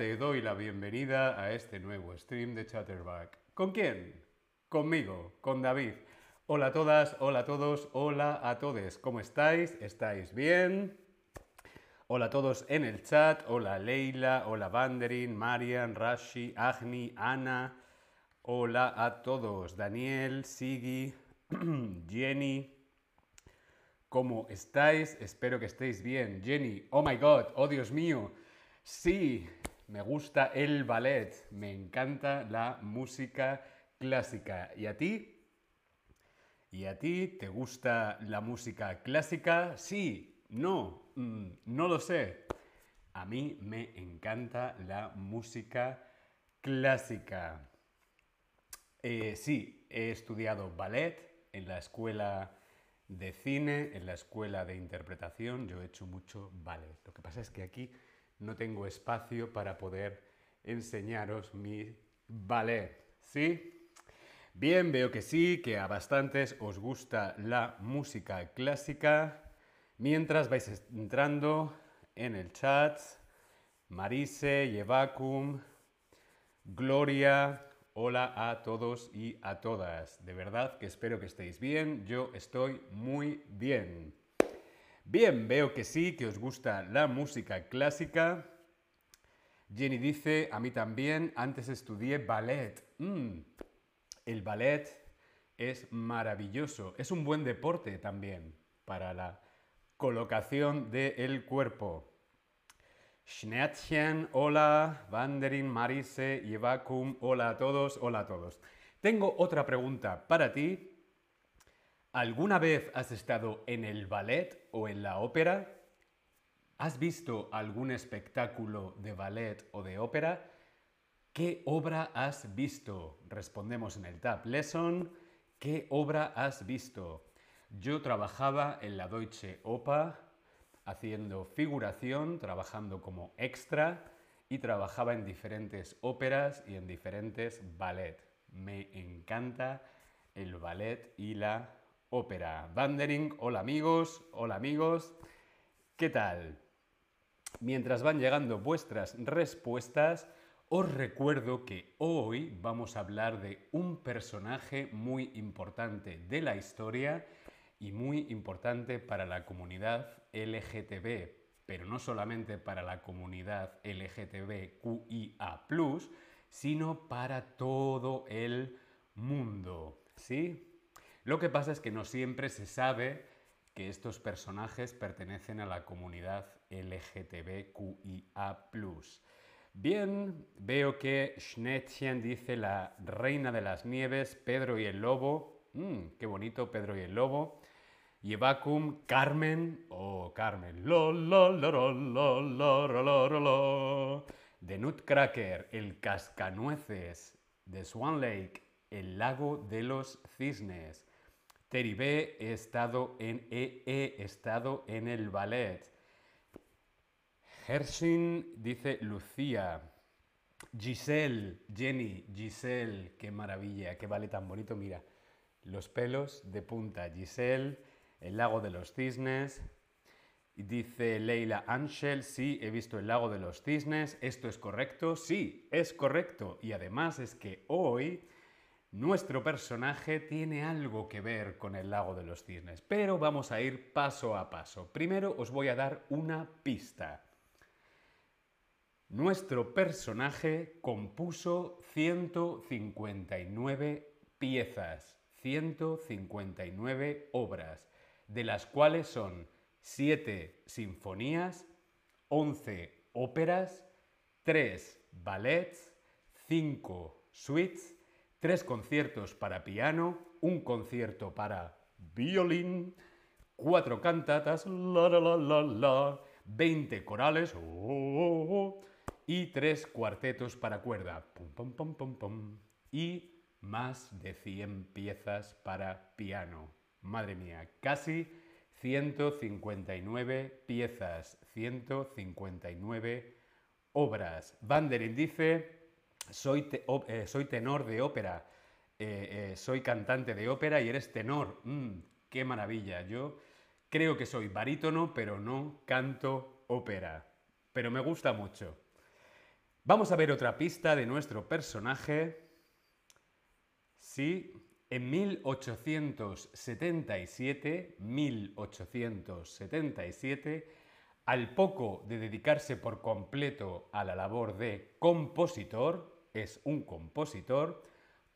te doy la bienvenida a este nuevo stream de Chatterback. ¿Con quién? Conmigo, con David. Hola a todas, hola a todos, hola a todos. ¿Cómo estáis? ¿Estáis bien? Hola a todos en el chat. Hola Leila, hola Vanderin, Marian, Rashi, Agni, Ana. Hola a todos. Daniel, Sigi, Jenny. ¿Cómo estáis? Espero que estéis bien. Jenny, oh my god, oh Dios mío. Sí, me gusta el ballet. Me encanta la música clásica. ¿Y a ti? ¿Y a ti te gusta la música clásica? Sí, no, mm, no lo sé. A mí me encanta la música clásica. Eh, sí, he estudiado ballet en la escuela de cine, en la escuela de interpretación. Yo he hecho mucho ballet. Lo que pasa es que aquí no tengo espacio para poder enseñaros mi ballet. ¿Sí? Bien, veo que sí, que a bastantes os gusta la música clásica. Mientras vais entrando en el chat, Marise, Yevacum, Gloria, hola a todos y a todas. De verdad que espero que estéis bien. Yo estoy muy bien. Bien, veo que sí, que os gusta la música clásica. Jenny dice, a mí también, antes estudié ballet. Mm, el ballet es maravilloso, es un buen deporte también para la colocación del cuerpo. Schnettchen, hola, Vanderin, Marise, Yevakum, hola a todos, hola a todos. Tengo otra pregunta para ti. ¿Alguna vez has estado en el ballet o en la ópera? ¿Has visto algún espectáculo de ballet o de ópera? ¿Qué obra has visto? Respondemos en el Tab Lesson. ¿Qué obra has visto? Yo trabajaba en la Deutsche Oper haciendo figuración, trabajando como extra y trabajaba en diferentes óperas y en diferentes ballet. Me encanta el ballet y la ópera. Vandering, hola amigos, hola amigos, ¿qué tal? Mientras van llegando vuestras respuestas, os recuerdo que hoy vamos a hablar de un personaje muy importante de la historia y muy importante para la comunidad LGTB, pero no solamente para la comunidad LGTBQIA, sino para todo el mundo. ¿Sí? Lo que pasa es que no siempre se sabe que estos personajes pertenecen a la comunidad LGTBQIA. Bien, veo que Schnettchen dice la reina de las nieves, Pedro y el lobo. Mm, qué bonito, Pedro y el lobo. Yevacum, Carmen. Oh, Carmen. Lo, lo, lo, lo, lo, lo, lo, The Nutcracker, el cascanueces. The Swan Lake, el lago de los cisnes. Terry B, he estado en, he estado en el ballet. Hershing dice Lucía. Giselle, Jenny, Giselle, qué maravilla, qué vale tan bonito. Mira, los pelos de punta. Giselle, el lago de los cisnes. Dice Leila Angel, sí, he visto el lago de los cisnes. ¿Esto es correcto? Sí, es correcto. Y además es que hoy nuestro personaje tiene algo que ver con el lago de los cisnes. Pero vamos a ir paso a paso. Primero os voy a dar una pista. Nuestro personaje compuso 159 piezas, 159 obras, de las cuales son 7 sinfonías, 11 óperas, 3 ballets, 5 suites, 3 conciertos para piano, un concierto para violín, 4 cantatas, la la la la la, 20 corales, oh, oh, oh, y tres cuartetos para cuerda. Pum, pum, pum, pum, y más de 100 piezas para piano. Madre mía, casi 159 piezas, 159 obras. Vanderin dice, soy, eh, soy tenor de ópera, eh, eh, soy cantante de ópera y eres tenor. Mm, qué maravilla. Yo creo que soy barítono, pero no canto ópera. Pero me gusta mucho. Vamos a ver otra pista de nuestro personaje. Sí, en 1877, 1877, al poco de dedicarse por completo a la labor de compositor, es un compositor,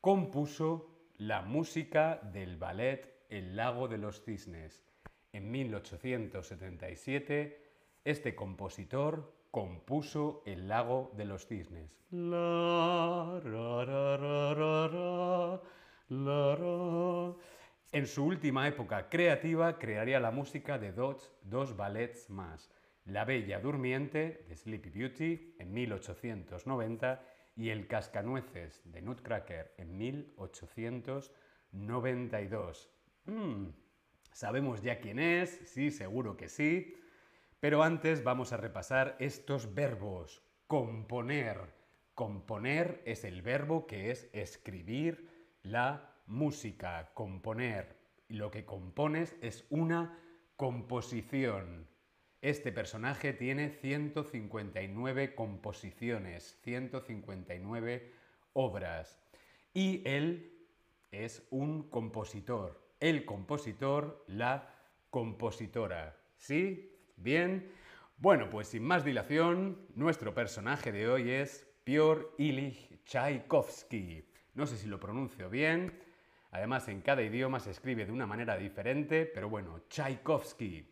compuso la música del ballet El lago de los cisnes. En 1877, este compositor compuso El lago de los cisnes. En su última época creativa crearía la música de dos, dos ballets más, La Bella Durmiente de Sleepy Beauty en 1890 y El Cascanueces de Nutcracker en 1892. Mm, ¿Sabemos ya quién es? Sí, seguro que sí. Pero antes vamos a repasar estos verbos. Componer. Componer es el verbo que es escribir la música. Componer. Lo que compones es una composición. Este personaje tiene 159 composiciones, 159 obras. Y él es un compositor. El compositor, la compositora. ¿Sí? Bien. Bueno, pues sin más dilación, nuestro personaje de hoy es Piotr Ilich Tchaikovsky. No sé si lo pronuncio bien. Además, en cada idioma se escribe de una manera diferente, pero bueno, Tchaikovsky.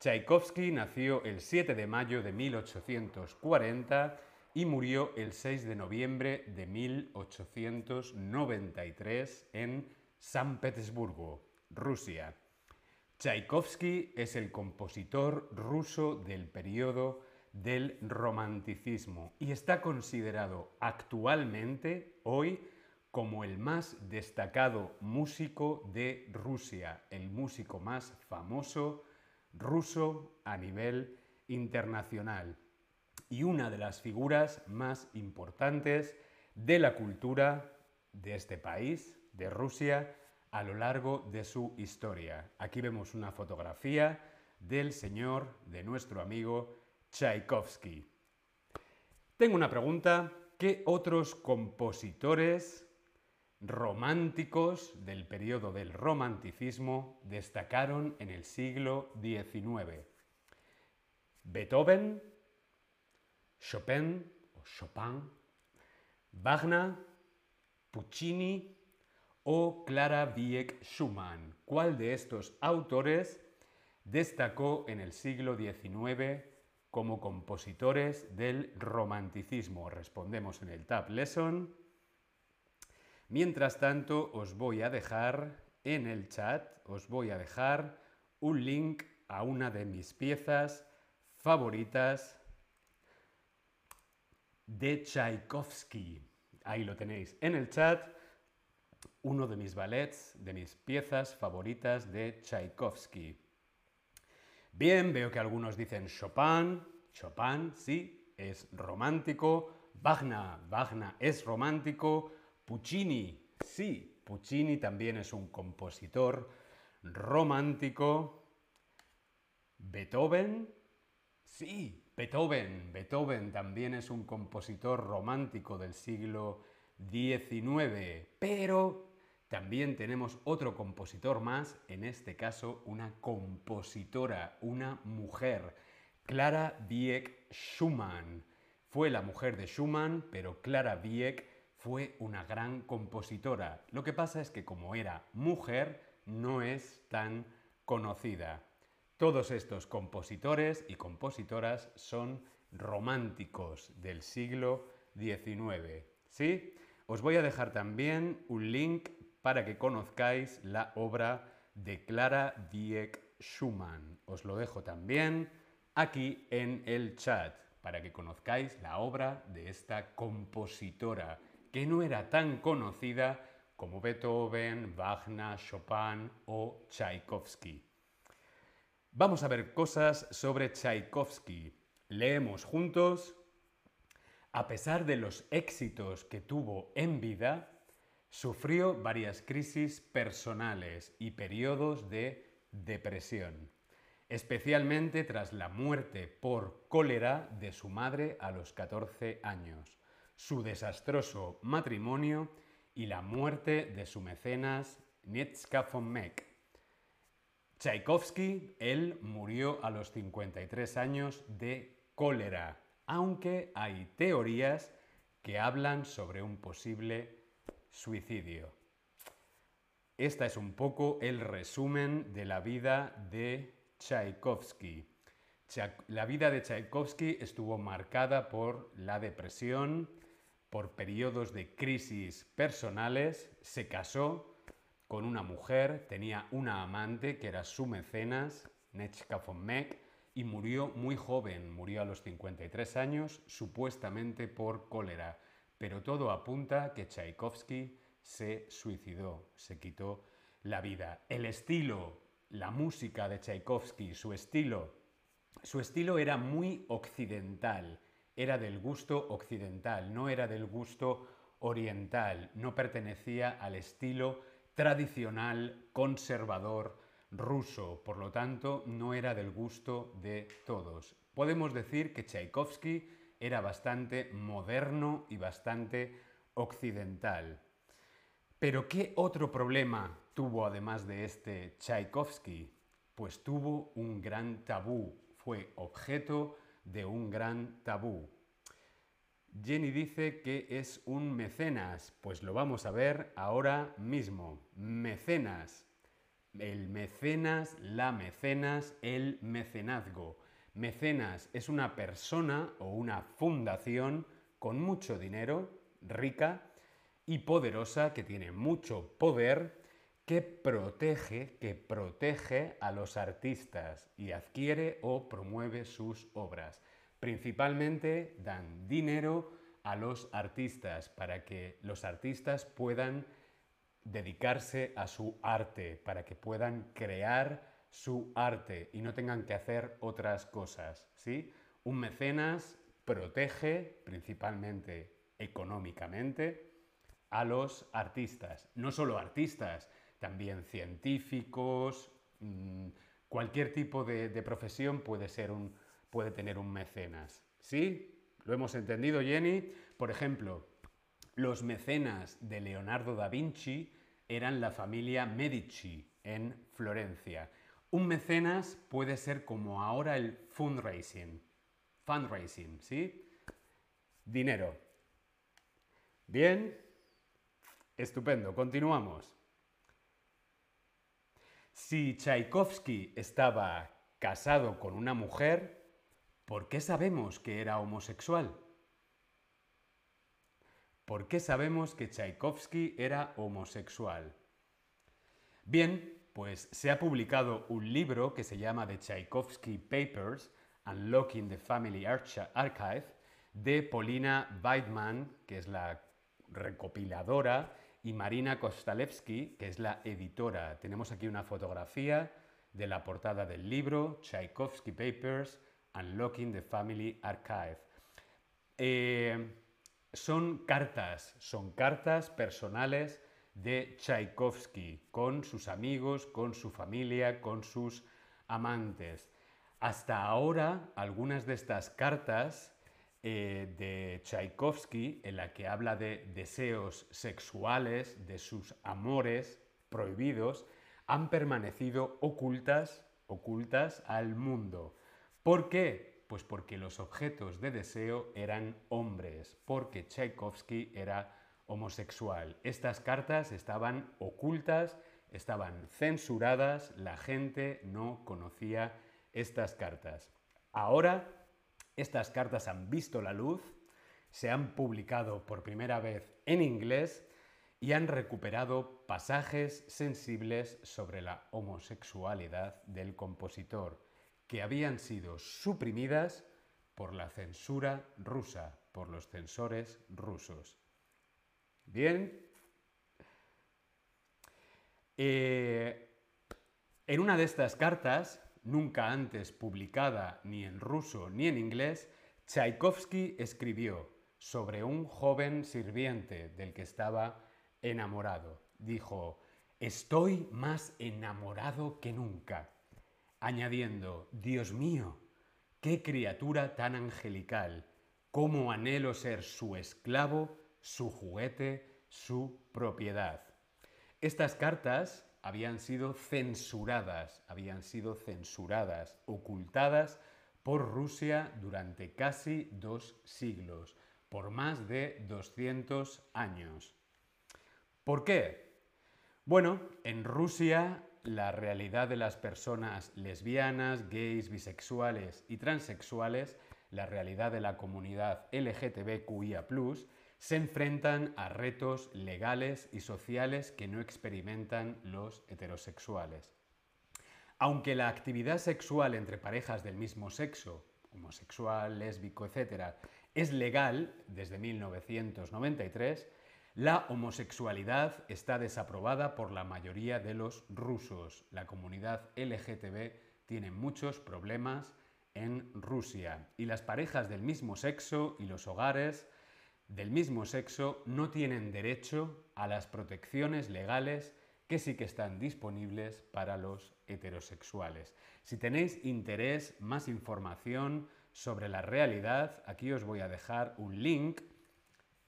Tchaikovsky nació el 7 de mayo de 1840 y murió el 6 de noviembre de 1893 en San Petersburgo, Rusia. Tchaikovsky es el compositor ruso del periodo del romanticismo y está considerado actualmente, hoy, como el más destacado músico de Rusia, el músico más famoso ruso a nivel internacional y una de las figuras más importantes de la cultura de este país, de Rusia, a lo largo de su historia. Aquí vemos una fotografía del señor, de nuestro amigo Tchaikovsky. Tengo una pregunta. ¿Qué otros compositores románticos del periodo del romanticismo destacaron en el siglo XIX? Beethoven, Chopin o Chopin, Wagner, Puccini o Clara Wieck Schumann. ¿Cuál de estos autores destacó en el siglo XIX como compositores del romanticismo? Respondemos en el Tab Lesson. Mientras tanto, os voy a dejar en el chat, os voy a dejar un link a una de mis piezas favoritas de Tchaikovsky. Ahí lo tenéis en el chat uno de mis ballets, de mis piezas favoritas de Tchaikovsky. Bien, veo que algunos dicen Chopin, Chopin, sí, es romántico, Wagner, Wagner es romántico, Puccini, sí, Puccini también es un compositor romántico, Beethoven, sí, Beethoven, Beethoven también es un compositor romántico del siglo XIX, pero también tenemos otro compositor más, en este caso una compositora, una mujer, Clara Wieck Schumann. Fue la mujer de Schumann, pero Clara Wieck fue una gran compositora. Lo que pasa es que como era mujer, no es tan conocida. Todos estos compositores y compositoras son románticos del siglo XIX. ¿Sí? Os voy a dejar también un link para que conozcáis la obra de Clara Wieck Schumann. Os lo dejo también aquí en el chat para que conozcáis la obra de esta compositora que no era tan conocida como Beethoven, Wagner, Chopin o Tchaikovsky. Vamos a ver cosas sobre Tchaikovsky. Leemos juntos. A pesar de los éxitos que tuvo en vida, Sufrió varias crisis personales y periodos de depresión, especialmente tras la muerte por cólera de su madre a los 14 años, su desastroso matrimonio y la muerte de su mecenas Nietzsche von Meck. Tchaikovsky, él murió a los 53 años de cólera, aunque hay teorías que hablan sobre un posible suicidio. Esta es un poco el resumen de la vida de Tchaikovsky. La vida de Tchaikovsky estuvo marcada por la depresión, por periodos de crisis personales, se casó con una mujer, tenía una amante que era su mecenas, Nechka von Meck, y murió muy joven, murió a los 53 años, supuestamente por cólera. Pero todo apunta que Tchaikovsky se suicidó, se quitó la vida. El estilo, la música de Tchaikovsky, su estilo, su estilo era muy occidental, era del gusto occidental, no era del gusto oriental, no pertenecía al estilo tradicional, conservador, ruso, por lo tanto no era del gusto de todos. Podemos decir que Tchaikovsky era bastante moderno y bastante occidental. Pero ¿qué otro problema tuvo además de este Tchaikovsky? Pues tuvo un gran tabú, fue objeto de un gran tabú. Jenny dice que es un mecenas, pues lo vamos a ver ahora mismo. Mecenas. El mecenas, la mecenas, el mecenazgo. Mecenas es una persona o una fundación con mucho dinero, rica y poderosa, que tiene mucho poder, que protege, que protege a los artistas y adquiere o promueve sus obras. Principalmente dan dinero a los artistas para que los artistas puedan dedicarse a su arte, para que puedan crear su arte y no tengan que hacer otras cosas, ¿sí? Un mecenas protege principalmente económicamente a los artistas, no solo artistas, también científicos, mm, cualquier tipo de, de profesión puede ser un, puede tener un mecenas. ¿Sí? ¿Lo hemos entendido, Jenny? Por ejemplo, los mecenas de Leonardo da Vinci eran la familia Medici en Florencia. Un mecenas puede ser como ahora el fundraising. Fundraising, ¿sí? Dinero. Bien, estupendo, continuamos. Si Tchaikovsky estaba casado con una mujer, ¿Por qué sabemos que era homosexual? ¿Por qué sabemos que Tchaikovsky era homosexual? Bien, pues se ha publicado un libro que se llama The Tchaikovsky Papers, Unlocking the Family Archive, de Polina Weidman, que es la recopiladora, y Marina Kostalewski, que es la editora. Tenemos aquí una fotografía de la portada del libro, Tchaikovsky Papers, Unlocking the Family Archive. Eh, son cartas, son cartas personales de Tchaikovsky con sus amigos, con su familia, con sus amantes. Hasta ahora, algunas de estas cartas eh, de Tchaikovsky, en la que habla de deseos sexuales, de sus amores prohibidos, han permanecido ocultas, ocultas al mundo. ¿Por qué? Pues porque los objetos de deseo eran hombres, porque Tchaikovsky era homosexual. Estas cartas estaban ocultas, estaban censuradas, la gente no conocía estas cartas. Ahora estas cartas han visto la luz, se han publicado por primera vez en inglés y han recuperado pasajes sensibles sobre la homosexualidad del compositor que habían sido suprimidas por la censura rusa, por los censores rusos. Bien. Eh, en una de estas cartas, nunca antes publicada ni en ruso ni en inglés, Tchaikovsky escribió sobre un joven sirviente del que estaba enamorado. Dijo, estoy más enamorado que nunca. Añadiendo, Dios mío, qué criatura tan angelical, cómo anhelo ser su esclavo, su juguete, su propiedad. Estas cartas habían sido censuradas, habían sido censuradas, ocultadas por Rusia durante casi dos siglos, por más de 200 años. ¿Por qué? Bueno, en Rusia la realidad de las personas lesbianas, gays, bisexuales y transexuales, la realidad de la comunidad LGTBQIA, se enfrentan a retos legales y sociales que no experimentan los heterosexuales. Aunque la actividad sexual entre parejas del mismo sexo, homosexual, lésbico, etc., es legal desde 1993, la homosexualidad está desaprobada por la mayoría de los rusos. La comunidad LGTB tiene muchos problemas en Rusia y las parejas del mismo sexo y los hogares del mismo sexo no tienen derecho a las protecciones legales que sí que están disponibles para los heterosexuales. Si tenéis interés, más información sobre la realidad, aquí os voy a dejar un link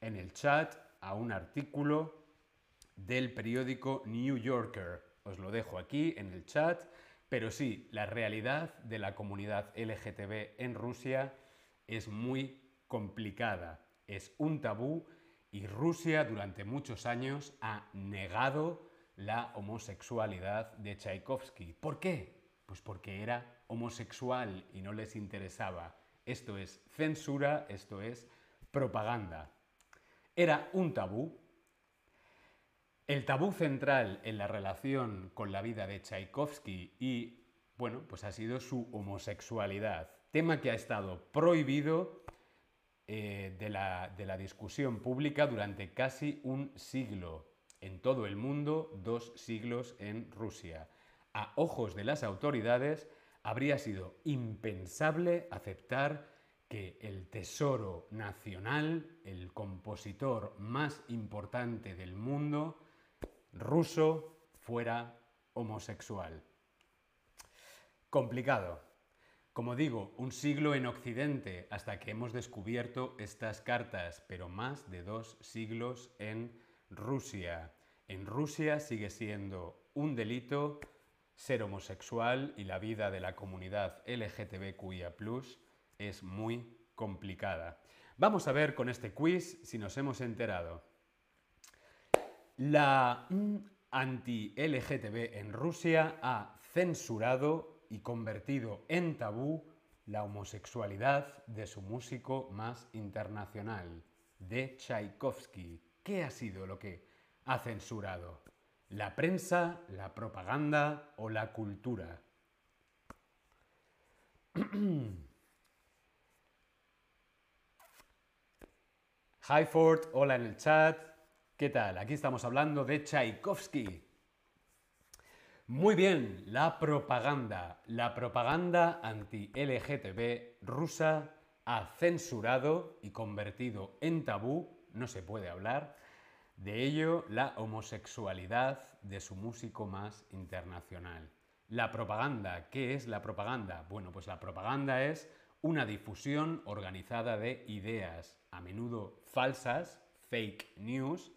en el chat a un artículo del periódico New Yorker. Os lo dejo aquí en el chat, pero sí, la realidad de la comunidad LGTB en Rusia es muy complicada es un tabú y Rusia durante muchos años ha negado la homosexualidad de Tchaikovsky. ¿Por qué? Pues porque era homosexual y no les interesaba. Esto es censura, esto es propaganda. Era un tabú. El tabú central en la relación con la vida de Tchaikovsky y, bueno, pues ha sido su homosexualidad, tema que ha estado prohibido eh, de, la, de la discusión pública durante casi un siglo en todo el mundo, dos siglos en Rusia. A ojos de las autoridades, habría sido impensable aceptar que el tesoro nacional, el compositor más importante del mundo, ruso, fuera homosexual. Complicado. Como digo, un siglo en Occidente hasta que hemos descubierto estas cartas, pero más de dos siglos en Rusia. En Rusia sigue siendo un delito ser homosexual y la vida de la comunidad LGTBQIA es muy complicada. Vamos a ver con este quiz si nos hemos enterado. La anti-LGTB en Rusia ha censurado y convertido en tabú la homosexualidad de su músico más internacional, de Tchaikovsky. ¿Qué ha sido lo que ha censurado? ¿La prensa, la propaganda o la cultura? Hi Ford, hola en el chat. ¿Qué tal? Aquí estamos hablando de Tchaikovsky. Muy bien, la propaganda. La propaganda anti-LGTB rusa ha censurado y convertido en tabú, no se puede hablar, de ello la homosexualidad de su músico más internacional. La propaganda, ¿qué es la propaganda? Bueno, pues la propaganda es una difusión organizada de ideas, a menudo falsas, fake news,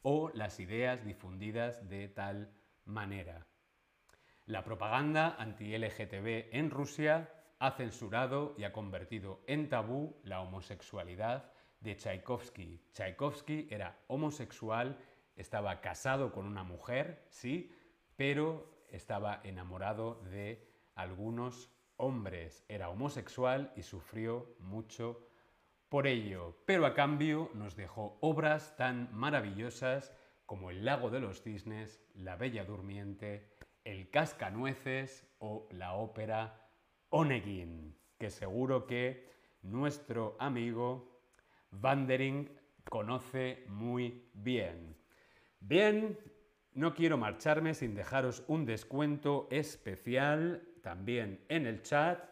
o las ideas difundidas de tal manera. La propaganda anti-LGTB en Rusia ha censurado y ha convertido en tabú la homosexualidad de Tchaikovsky. Tchaikovsky era homosexual, estaba casado con una mujer, sí, pero estaba enamorado de algunos hombres. Era homosexual y sufrió mucho por ello, pero a cambio nos dejó obras tan maravillosas como El lago de los cisnes, La Bella Durmiente, el Cascanueces o la ópera Onegin, que seguro que nuestro amigo Vandering conoce muy bien. Bien, no quiero marcharme sin dejaros un descuento especial también en el chat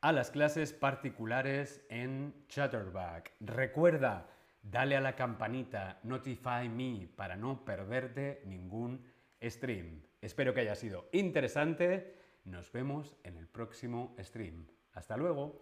a las clases particulares en Chatterback. Recuerda, dale a la campanita, notify me para no perderte ningún stream. Espero que haya sido interesante. Nos vemos en el próximo stream. Hasta luego.